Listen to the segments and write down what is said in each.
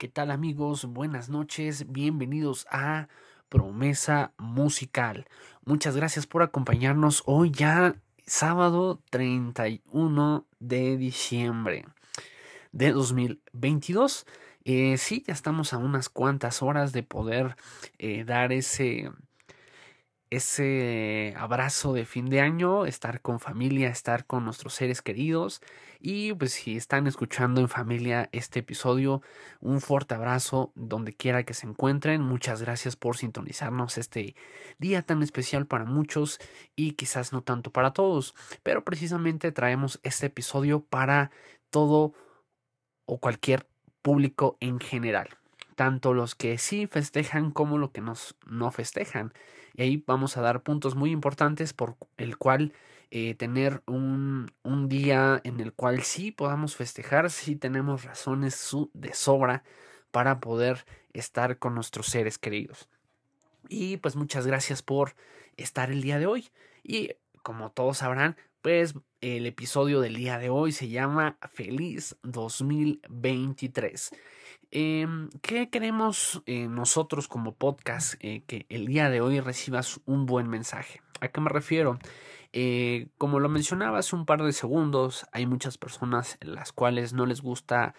¿Qué tal amigos? Buenas noches, bienvenidos a Promesa Musical. Muchas gracias por acompañarnos hoy ya sábado 31 de diciembre de 2022. Eh, sí, ya estamos a unas cuantas horas de poder eh, dar ese ese abrazo de fin de año, estar con familia, estar con nuestros seres queridos. Y pues si están escuchando en familia este episodio, un fuerte abrazo donde quiera que se encuentren. Muchas gracias por sintonizarnos este día tan especial para muchos y quizás no tanto para todos. Pero precisamente traemos este episodio para todo o cualquier público en general. Tanto los que sí festejan como los que nos no festejan. Y ahí vamos a dar puntos muy importantes por el cual eh, tener un, un, día en el cual sí podamos festejar, sí tenemos razones de sobra para poder estar con nuestros seres queridos. Y pues muchas gracias por estar el día de hoy. Y como todos sabrán, pues el episodio del día de hoy se llama Feliz 2023. Em, ¿Qué queremos eh, nosotros como podcast? Eh, que el día de hoy recibas un buen mensaje. ¿A qué me refiero? Eh, como lo mencionaba hace un par de segundos, hay muchas personas en las cuales no les gusta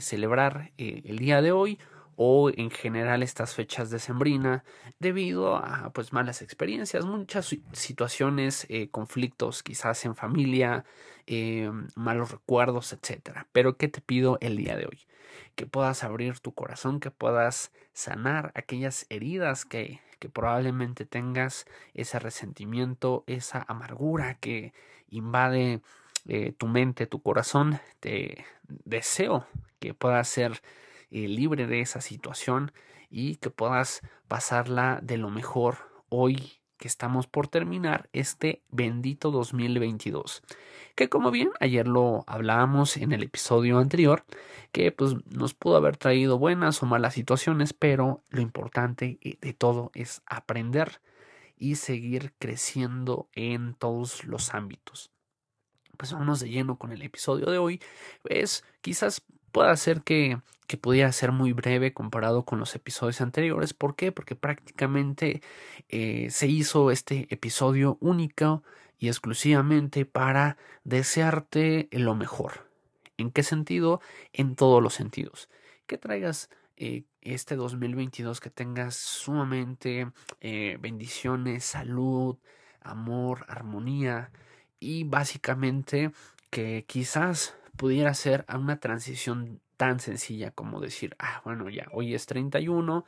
celebrar el día de hoy o en general estas fechas de sembrina debido a pues malas experiencias, muchas situaciones, conflictos quizás en familia, malos recuerdos, etcétera. Pero ¿qué te pido el día de hoy? que puedas abrir tu corazón, que puedas sanar aquellas heridas que, que probablemente tengas, ese resentimiento, esa amargura que invade eh, tu mente, tu corazón. Te deseo que puedas ser eh, libre de esa situación y que puedas pasarla de lo mejor hoy que estamos por terminar este bendito 2022 que como bien ayer lo hablábamos en el episodio anterior, que pues nos pudo haber traído buenas o malas situaciones, pero lo importante de todo es aprender y seguir creciendo en todos los ámbitos. Pues vámonos de lleno con el episodio de hoy. Pues quizás pueda ser que, que pudiera ser muy breve comparado con los episodios anteriores. ¿Por qué? Porque prácticamente eh, se hizo este episodio único y exclusivamente para desearte lo mejor. ¿En qué sentido? En todos los sentidos. Que traigas eh, este 2022, que tengas sumamente eh, bendiciones, salud, amor, armonía y básicamente que quizás pudiera ser una transición tan sencilla como decir, ah, bueno, ya, hoy es 31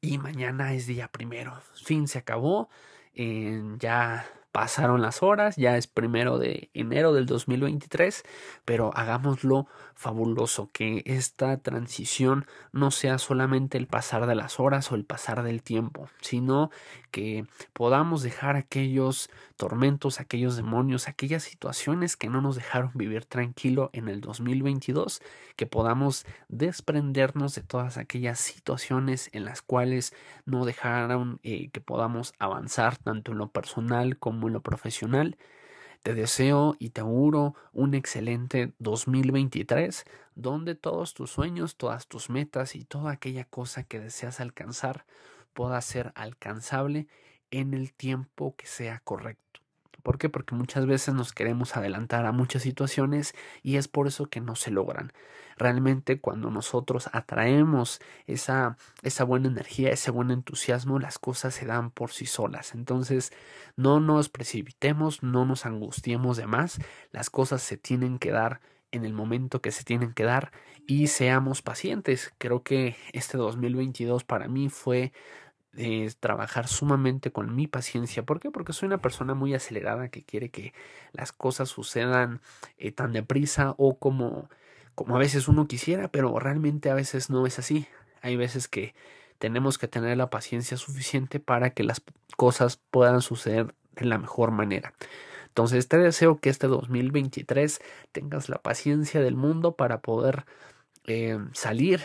y mañana es día primero. Fin, se acabó. ya pasaron las horas, ya es primero de enero del 2023, pero hagámoslo fabuloso, que esta transición no sea solamente el pasar de las horas o el pasar del tiempo, sino que podamos dejar aquellos tormentos, aquellos demonios, aquellas situaciones que no nos dejaron vivir tranquilo en el 2022, que podamos desprendernos de todas aquellas situaciones en las cuales no dejaron eh, que podamos avanzar tanto en lo personal como en lo profesional te deseo y te auguro un excelente 2023 donde todos tus sueños, todas tus metas y toda aquella cosa que deseas alcanzar pueda ser alcanzable en el tiempo que sea correcto. ¿Por qué? Porque muchas veces nos queremos adelantar a muchas situaciones y es por eso que no se logran. Realmente cuando nosotros atraemos esa, esa buena energía, ese buen entusiasmo, las cosas se dan por sí solas. Entonces no nos precipitemos, no nos angustiemos de más, las cosas se tienen que dar en el momento que se tienen que dar y seamos pacientes. Creo que este 2022 para mí fue es trabajar sumamente con mi paciencia. ¿Por qué? Porque soy una persona muy acelerada que quiere que las cosas sucedan eh, tan deprisa o como, como a veces uno quisiera, pero realmente a veces no es así. Hay veces que tenemos que tener la paciencia suficiente para que las cosas puedan suceder de la mejor manera. Entonces te deseo que este 2023 tengas la paciencia del mundo para poder eh, salir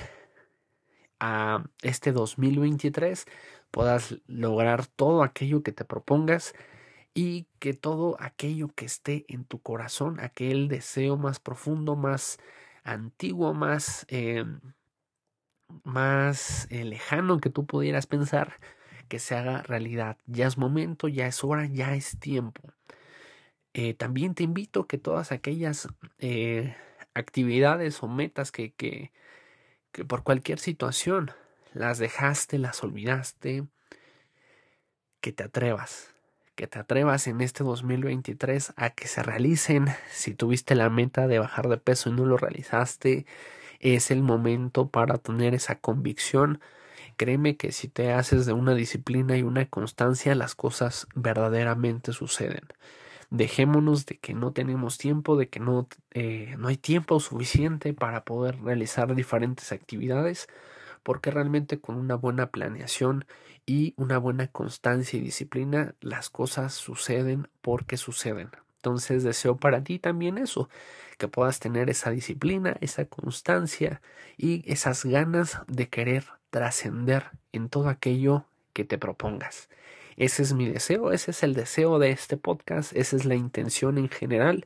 a este 2023 puedas lograr todo aquello que te propongas y que todo aquello que esté en tu corazón, aquel deseo más profundo, más antiguo, más eh, más eh, lejano que tú pudieras pensar que se haga realidad. Ya es momento, ya es hora, ya es tiempo. Eh, también te invito a que todas aquellas eh, actividades o metas que, que por cualquier situación las dejaste, las olvidaste, que te atrevas, que te atrevas en este 2023 a que se realicen. Si tuviste la meta de bajar de peso y no lo realizaste, es el momento para tener esa convicción. Créeme que si te haces de una disciplina y una constancia, las cosas verdaderamente suceden. Dejémonos de que no tenemos tiempo, de que no, eh, no hay tiempo suficiente para poder realizar diferentes actividades, porque realmente con una buena planeación y una buena constancia y disciplina, las cosas suceden porque suceden. Entonces deseo para ti también eso, que puedas tener esa disciplina, esa constancia y esas ganas de querer trascender en todo aquello que te propongas. Ese es mi deseo, ese es el deseo de este podcast, esa es la intención en general,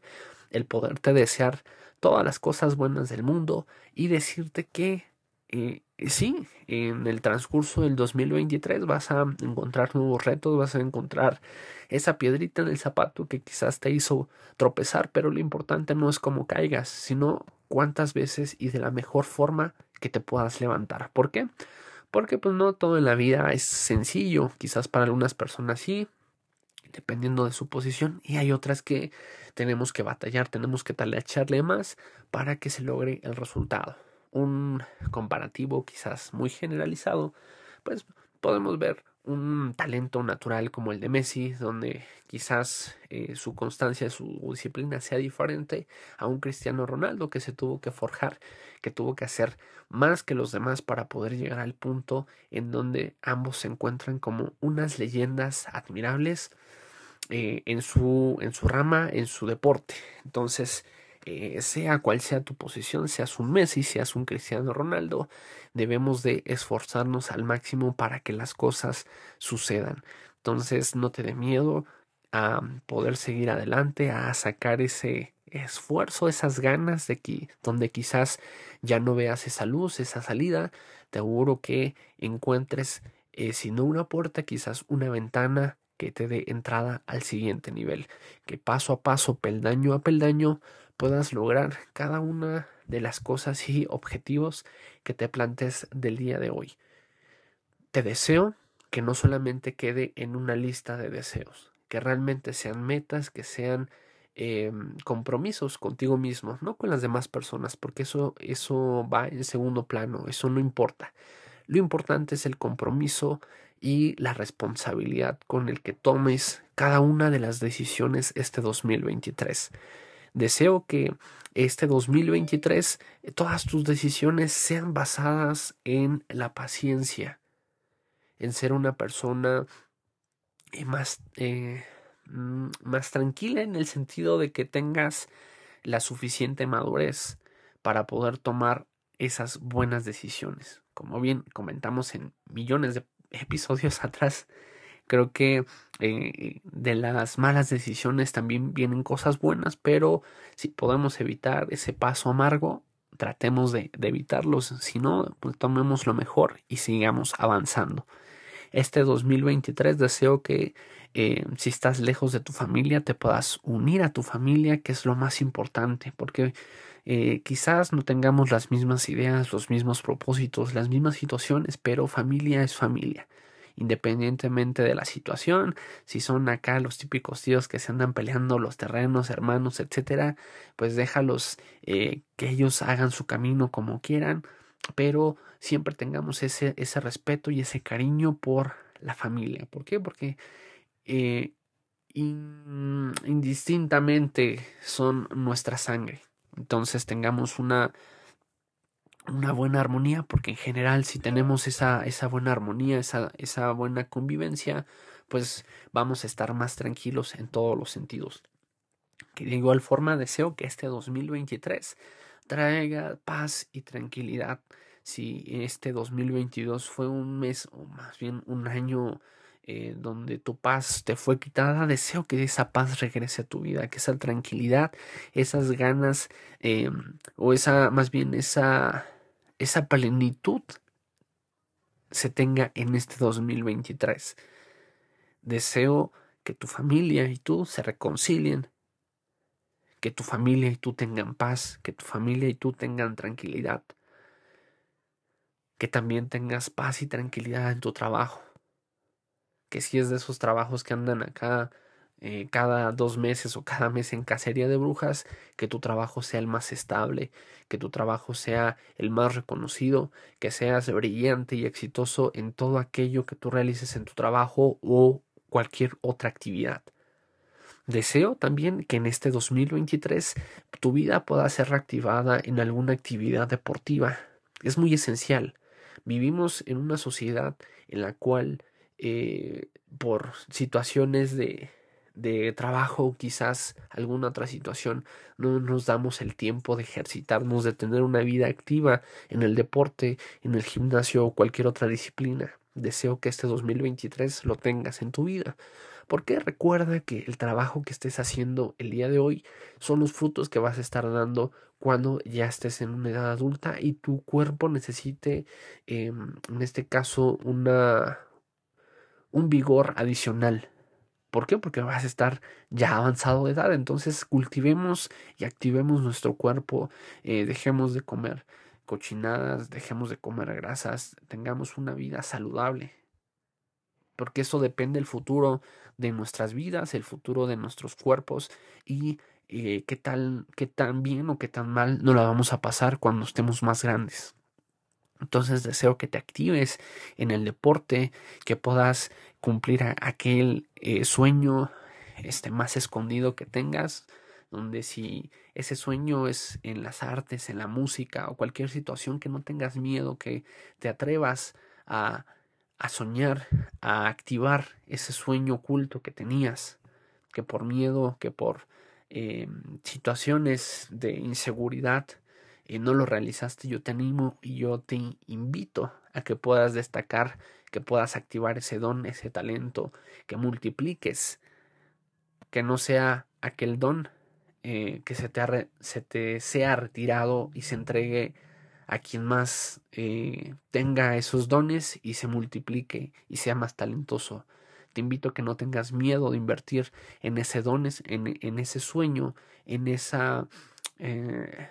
el poderte desear todas las cosas buenas del mundo y decirte que eh, sí, en el transcurso del 2023 vas a encontrar nuevos retos, vas a encontrar esa piedrita en el zapato que quizás te hizo tropezar, pero lo importante no es cómo caigas, sino cuántas veces y de la mejor forma que te puedas levantar. ¿Por qué? Porque pues no todo en la vida es sencillo, quizás para algunas personas sí, dependiendo de su posición, y hay otras que tenemos que batallar, tenemos que echarle más para que se logre el resultado un comparativo quizás muy generalizado, pues podemos ver un talento natural como el de Messi, donde quizás eh, su constancia, su disciplina sea diferente a un Cristiano Ronaldo que se tuvo que forjar, que tuvo que hacer más que los demás para poder llegar al punto en donde ambos se encuentran como unas leyendas admirables eh, en, su, en su rama, en su deporte. Entonces, eh, sea cual sea tu posición, seas un Messi, seas un Cristiano Ronaldo, debemos de esforzarnos al máximo para que las cosas sucedan. Entonces no te dé miedo a poder seguir adelante, a sacar ese esfuerzo, esas ganas de que donde quizás ya no veas esa luz, esa salida, te aseguro que encuentres, eh, si no una puerta, quizás una ventana que te dé entrada al siguiente nivel, que paso a paso, peldaño a peldaño, puedas lograr cada una de las cosas y objetivos que te plantes del día de hoy. Te deseo que no solamente quede en una lista de deseos, que realmente sean metas, que sean em, compromisos contigo mismo, no con las demás personas, porque eso, eso va en segundo plano, eso no importa. Lo importante es el compromiso y la responsabilidad con el que tomes cada una de las decisiones este 2023. Deseo que este 2023 eh, todas tus decisiones sean basadas en la paciencia, en ser una persona eh, más, eh, mm, más tranquila en el sentido de que tengas la suficiente madurez para poder tomar esas buenas decisiones. Como bien comentamos en millones de episodios atrás, Creo que eh, de las malas decisiones también vienen cosas buenas, pero si podemos evitar ese paso amargo, tratemos de, evitarlos. Si no, pues tomemos lo mejor y sigamos avanzando. Este 2023 deseo que eh, si estás lejos de tu familia te puedas unir a tu familia, que es lo más importante, porque eh, quizás no tengamos las mismas ideas, los mismos propósitos, las mismas situaciones, pero familia es familia independientemente de la situación, si son acá los típicos tíos que se andan peleando los terrenos, hermanos, etcétera, pues déjalos eh, que ellos hagan su camino como quieran, pero siempre tengamos ese, ese respeto y ese cariño por la familia. ¿Por qué? Porque eh, indistintamente son nuestra sangre. Entonces tengamos una una buena armonía, porque en general si tenemos esa, esa buena armonía, esa, esa buena convivencia, pues vamos a estar más tranquilos en todos los sentidos. Que de igual forma deseo que este 2023 traiga paz y tranquilidad. Si este 2022 fue un mes o más bien un año eh, donde tu paz te fue quitada, deseo que esa paz regrese a tu vida, que esa tranquilidad, esas ganas eh, o esa, más bien esa esa plenitud se tenga en este 2023. Deseo que tu familia y tú se reconcilien, que tu familia y tú tengan paz, que tu familia y tú tengan tranquilidad, que también tengas paz y tranquilidad en tu trabajo, que si es de esos trabajos que andan acá eh, cada dos meses o cada mes en cacería de brujas, que tu trabajo sea el más estable, que tu trabajo sea el más reconocido, que seas brillante y exitoso en todo aquello que tú realices en tu trabajo o cualquier otra actividad. Deseo también que en este 2023 tu vida pueda ser reactivada en alguna actividad deportiva. Es muy esencial. Vivimos en una sociedad en la cual eh, por situaciones de, de trabajo quizás alguna otra situación, no nos damos el tiempo de ejercitarnos, de tener una vida activa en el deporte, en el gimnasio o cualquier otra disciplina. Deseo que este 2023 lo tengas en tu vida. Porque recuerda que el trabajo que estés haciendo el día de hoy son los frutos que vas a estar dando cuando ya estés en una edad adulta y tu cuerpo necesite, em, en este caso, una, un vigor adicional ¿Por qué? Porque vas a estar ya avanzado de edad. Entonces cultivemos y activemos nuestro cuerpo. Eh, dejemos de comer cochinadas, dejemos de comer grasas, tengamos una vida saludable. Porque eso depende del futuro de nuestras vidas, el futuro de nuestros cuerpos y eh, qué, tal, qué tan bien o qué tan mal no la vamos a pasar cuando estemos más grandes. Entonces deseo que te actives en el deporte, que puedas cumplir aquel eh, sueño este, más escondido que tengas, donde si ese sueño es en las artes, en la música o cualquier situación que no tengas miedo, que te atrevas a, a soñar, a activar ese sueño oculto que tenías, que por miedo, que por eh, situaciones de inseguridad, y no lo realizaste, yo te animo y yo te invito a que puedas destacar, que puedas activar ese don, ese talento, que multipliques, que no sea aquel don eh, que se te, se te, sea retirado y se entregue a quien más eh, tenga esos dones y se multiplique y sea más talentoso. Te invito a que no tengas miedo de invertir en ese don, en, en ese sueño, en esa... Eh,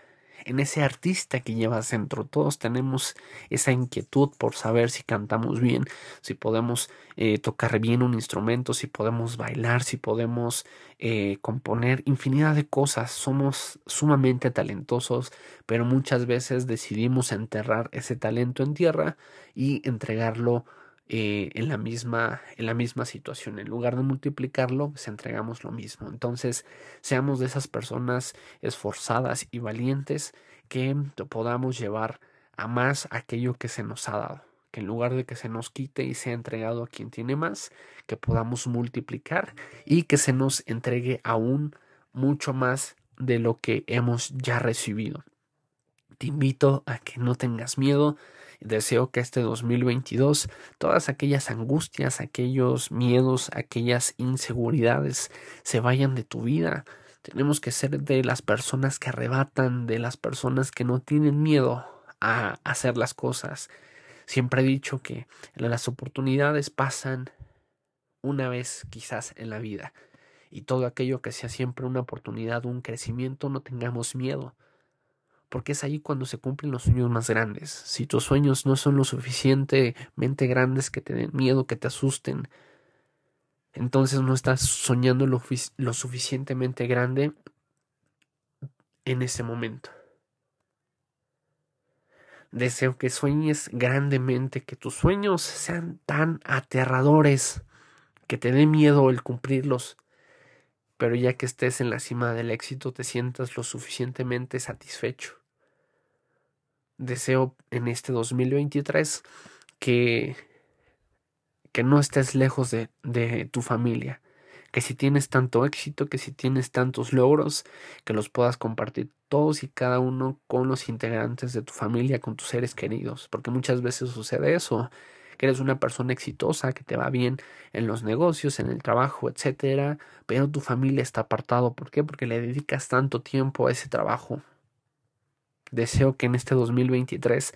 en ese artista que llevas dentro. Todos tenemos esa inquietud por saber si cantamos bien, si podemos eh, tocar bien un instrumento, si podemos bailar, si podemos eh, componer infinidad de cosas. Somos sumamente talentosos, pero muchas veces decidimos enterrar ese talento en tierra y entregarlo eh, en, la misma, en la misma situación. En lugar de multiplicarlo, pues entregamos lo mismo. Entonces, seamos de esas personas esforzadas y valientes que podamos llevar a más aquello que se nos ha dado. Que en lugar de que se nos quite y sea entregado a quien tiene más, que podamos multiplicar y que se nos entregue aún mucho más de lo que hemos ya recibido. Te invito a que no tengas miedo, Deseo que este 2022 todas aquellas angustias, aquellos miedos, aquellas inseguridades se vayan de tu vida. Tenemos que ser de las personas que arrebatan, de las personas que no tienen miedo a hacer las cosas. Siempre he dicho que las oportunidades pasan una vez quizás en la vida y todo aquello que sea siempre una oportunidad, un crecimiento, no tengamos miedo porque es ahí cuando se cumplen los sueños más grandes. Si tus sueños no son lo suficientemente grandes que te den miedo, que te asusten, entonces no estás soñando lo, suficientemente grande en ese momento. Deseo que sueñes grandemente, que tus sueños sean tan aterradores, que te dé miedo el cumplirlos, pero ya que estés en la cima del éxito te sientas lo suficientemente satisfecho deseo en este 2023 que, que no estés lejos de, de tu familia, que si tienes tanto éxito, que si tienes tantos logros, que los puedas compartir todos y cada uno con los integrantes de tu familia, con tus seres queridos, porque muchas veces sucede eso, que eres una persona exitosa, que te va bien en los negocios, en el trabajo, etcétera, pero tu familia está apartado, ¿por qué? Porque le dedicas tanto tiempo a ese trabajo, Deseo que en este 2023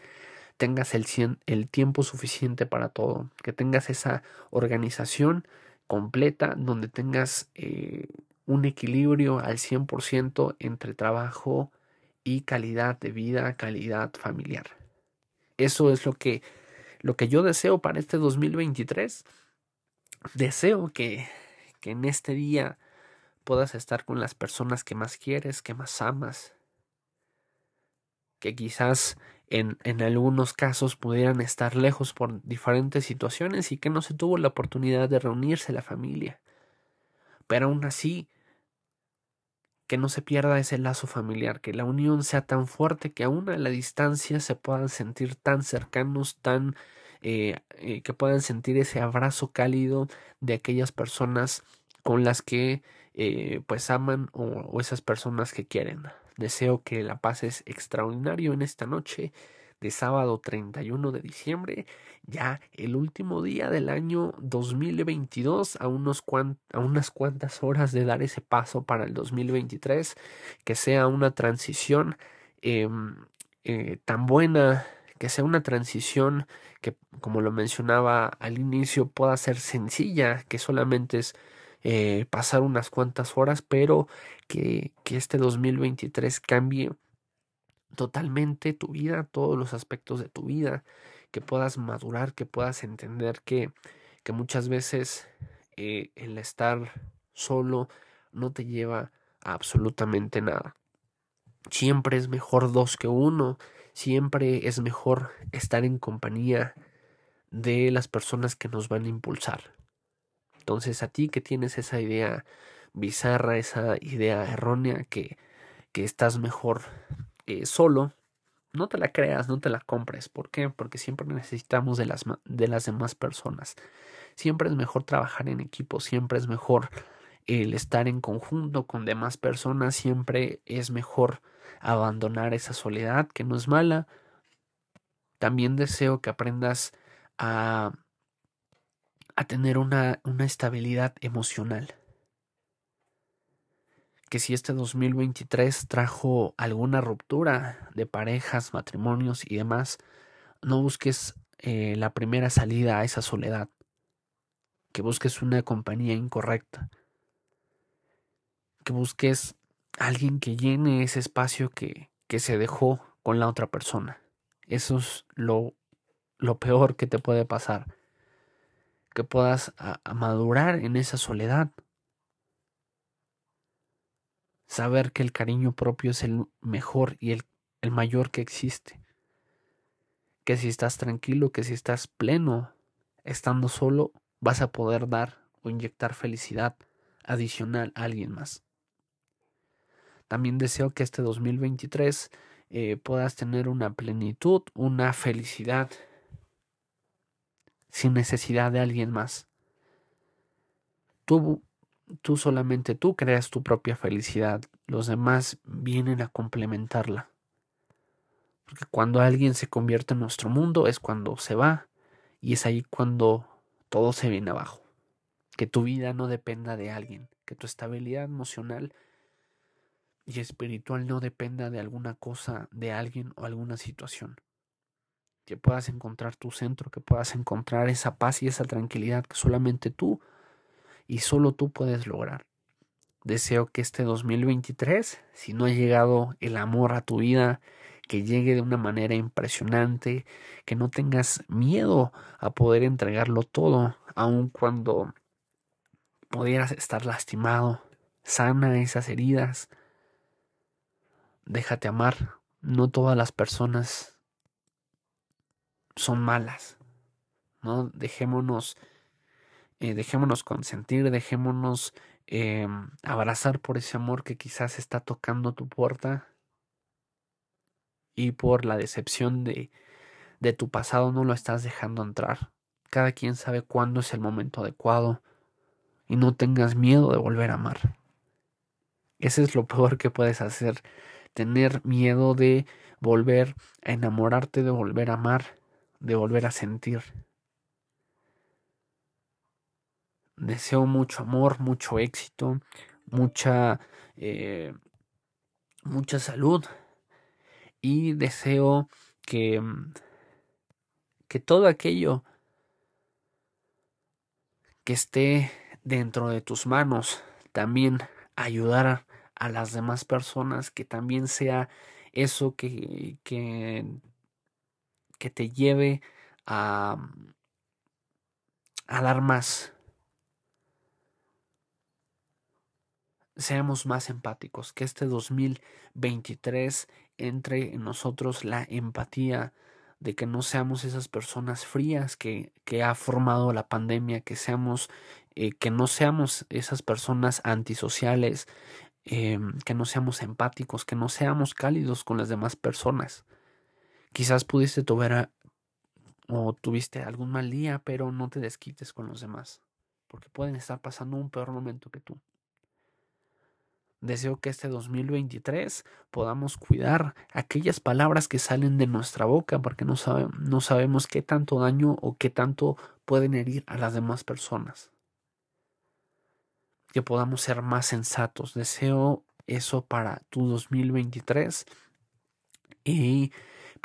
tengas el, el tiempo suficiente para todo, que tengas esa organización completa donde tengas eh, un equilibrio al 100% entre trabajo y calidad de vida, calidad familiar. Eso es lo que, lo que yo deseo para este 2023. Deseo que, que en este día puedas estar con las personas que más quieres, que más amas, que quizás en, en, algunos casos pudieran estar lejos por diferentes situaciones y que no se tuvo la oportunidad de reunirse la familia. Pero aún así, que no se pierda ese lazo familiar, que la unión sea tan fuerte que aún a la distancia se puedan sentir tan cercanos, tan eh, eh, que puedan sentir ese abrazo cálido de aquellas personas con las que eh, pues aman o, o esas personas que quieren. Deseo que la pases extraordinario en esta noche de sábado 31 de diciembre, ya el último día del año 2022, a, unas cuantas horas de dar ese paso para el 2023, que sea una transición em, eh, tan buena, que sea una transición que, como lo mencionaba al inicio, pueda ser sencilla, que solamente es eh, pasar unas cuantas horas, pero que, que este 2023 cambie totalmente tu vida, todos los aspectos de tu vida, que puedas madurar, que puedas entender que, que muchas veces eh, el estar solo no te lleva a absolutamente nada. Siempre es mejor dos que uno, siempre es mejor estar en compañía de las personas que nos van a impulsar. Entonces a ti que tienes esa idea bizarra, esa idea errónea que, que estás mejor eh, solo, no te la creas, no te la compres. ¿Por qué? Porque siempre necesitamos de las, de las demás personas. Siempre es mejor trabajar en equipo, siempre es mejor el estar en conjunto con demás personas, siempre es mejor abandonar esa soledad que no es mala. También deseo que aprendas a a tener una, una estabilidad emocional. Que si este 2023 trajo alguna ruptura de parejas, matrimonios y demás, no busques eh, la primera salida a esa soledad. Que busques una compañía incorrecta. Que busques alguien que llene ese espacio que, que se dejó con la otra persona. Eso es lo, lo peor que te puede pasar que puedas madurar en esa soledad. Saber que el cariño propio es el mejor y el, el mayor que existe. Que si estás tranquilo, que si estás pleno, estando solo, vas a poder dar o inyectar felicidad adicional a alguien más. También deseo que este 2023 eh, puedas tener una plenitud, una felicidad sin necesidad de alguien más. Tú, tú solamente tú creas tu propia felicidad, los demás vienen a complementarla. Porque cuando alguien se convierte en nuestro mundo es cuando se va y es ahí cuando todo se viene abajo. Que tu vida no dependa de alguien, que tu estabilidad emocional y espiritual no dependa de alguna cosa, de alguien o alguna situación que puedas encontrar tu centro, que puedas encontrar esa paz y esa tranquilidad que solamente tú y solo tú puedes lograr. Deseo que este 2023, si no ha llegado el amor a tu vida, que llegue de una manera impresionante, que no tengas miedo a poder entregarlo todo, aun cuando pudieras estar lastimado. Sana esas heridas. Déjate amar. No todas las personas son malas. ¿no? Dejémonos, eh, dejémonos consentir, dejémonos eh, abrazar por ese amor que quizás está tocando tu puerta y por la decepción de, de tu pasado no lo estás dejando entrar. Cada quien sabe cuándo es el momento adecuado y no tengas miedo de volver a amar. Ese es lo peor que puedes hacer, tener miedo de volver a enamorarte, de volver a amar de volver a sentir. Deseo mucho amor, mucho éxito, mucha, eh, mucha salud y deseo que, que todo aquello que esté dentro de tus manos también ayudar a las demás personas, que también sea eso que, que, que te lleve a, a dar más. Seamos más empáticos, que este 2023 entre en nosotros la empatía, de que no seamos esas personas frías que, que ha formado la pandemia, que seamos, eh, que no seamos esas personas antisociales, eh, que no seamos empáticos, que no seamos cálidos con las demás personas. Quizás pudiste tuviera o tuviste algún mal día, pero no te desquites con los demás, porque pueden estar pasando un peor momento que tú. Deseo que este 2023 podamos cuidar aquellas palabras que salen de nuestra boca porque no, no sabemos qué tanto daño o qué tanto pueden herir a las demás personas. Que podamos ser más sensatos. Deseo eso para tu 2023. Y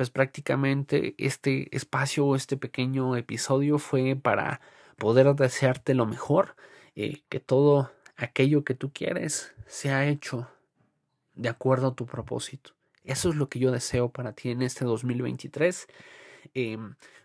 pues prácticamente este espacio o este pequeño episodio fue para poder desearte lo mejor, eh, que todo aquello que tú quieres sea hecho de acuerdo a tu propósito. Eso es lo que yo deseo para ti en este 2023. Eh,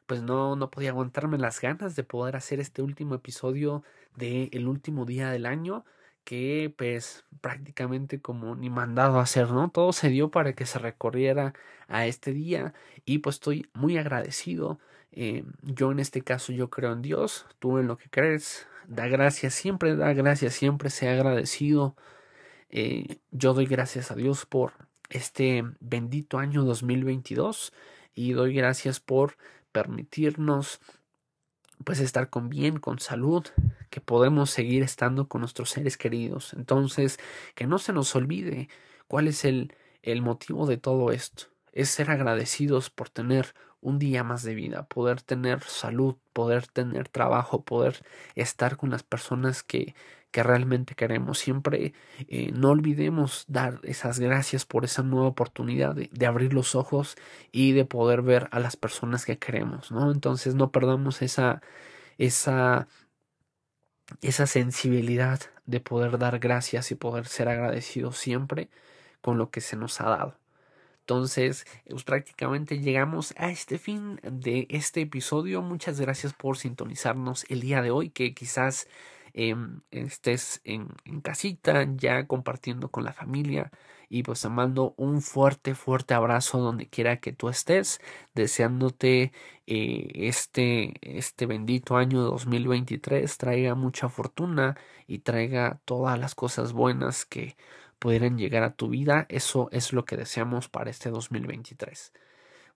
pues no, no podía aguantarme las ganas de poder hacer este último episodio del el último día del año que pues prácticamente como ni mandado a hacer, ¿no? Todo se dio para que se recorriera a este día y pues estoy muy agradecido. Eh, yo en este caso yo creo en Dios, tú en lo que crees, da gracias siempre, da gracias siempre, sea agradecido. Eh, yo doy gracias a Dios por este bendito año 2022 y doy gracias por permitirnos pues estar con bien, con salud, que podemos seguir estando con nuestros seres queridos. Entonces, que no se nos olvide cuál es el, el motivo de todo esto. Es ser agradecidos por tener un día más de vida, poder tener salud, poder tener trabajo, poder estar con las personas que, que realmente queremos. Siempre eh, no olvidemos dar esas gracias por esa nueva oportunidad de, de, abrir los ojos y de poder ver a las personas que queremos, ¿no? Entonces no perdamos esa, esa, esa sensibilidad de poder dar gracias y poder ser agradecidos siempre con lo que se nos ha dado. Entonces, pues prácticamente llegamos a este fin de este episodio. Muchas gracias por sintonizarnos el día de hoy, que quizás em, estés en, casita ya compartiendo con la familia y pues te mando un fuerte, fuerte abrazo donde quiera que tú estés, deseándote eh, este, este bendito año 2023 traiga mucha fortuna y traiga todas las cosas buenas que pudieran llegar a tu vida. Eso es lo que deseamos para este 2023.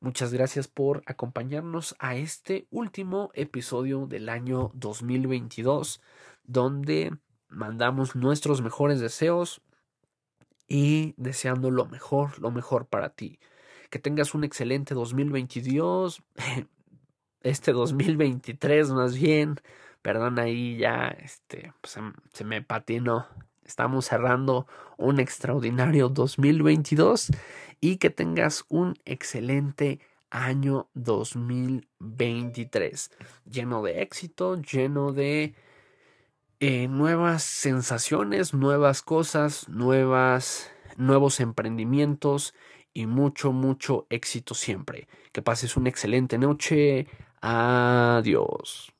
Muchas gracias por acompañarnos a este último episodio del año 2022, donde mandamos nuestros mejores deseos y deseando lo mejor, lo mejor para ti. Que tengas un excelente 2022, este 2023 más bien, perdón ahí ya, este, pues, se me patinó. Estamos cerrando un extraordinario 2022 y que tengas un excelente año 2023 lleno de éxito, lleno de eh, nuevas sensaciones, nuevas cosas, nuevas, nuevos emprendimientos y mucho, mucho éxito siempre. Que pases una excelente noche. Adiós.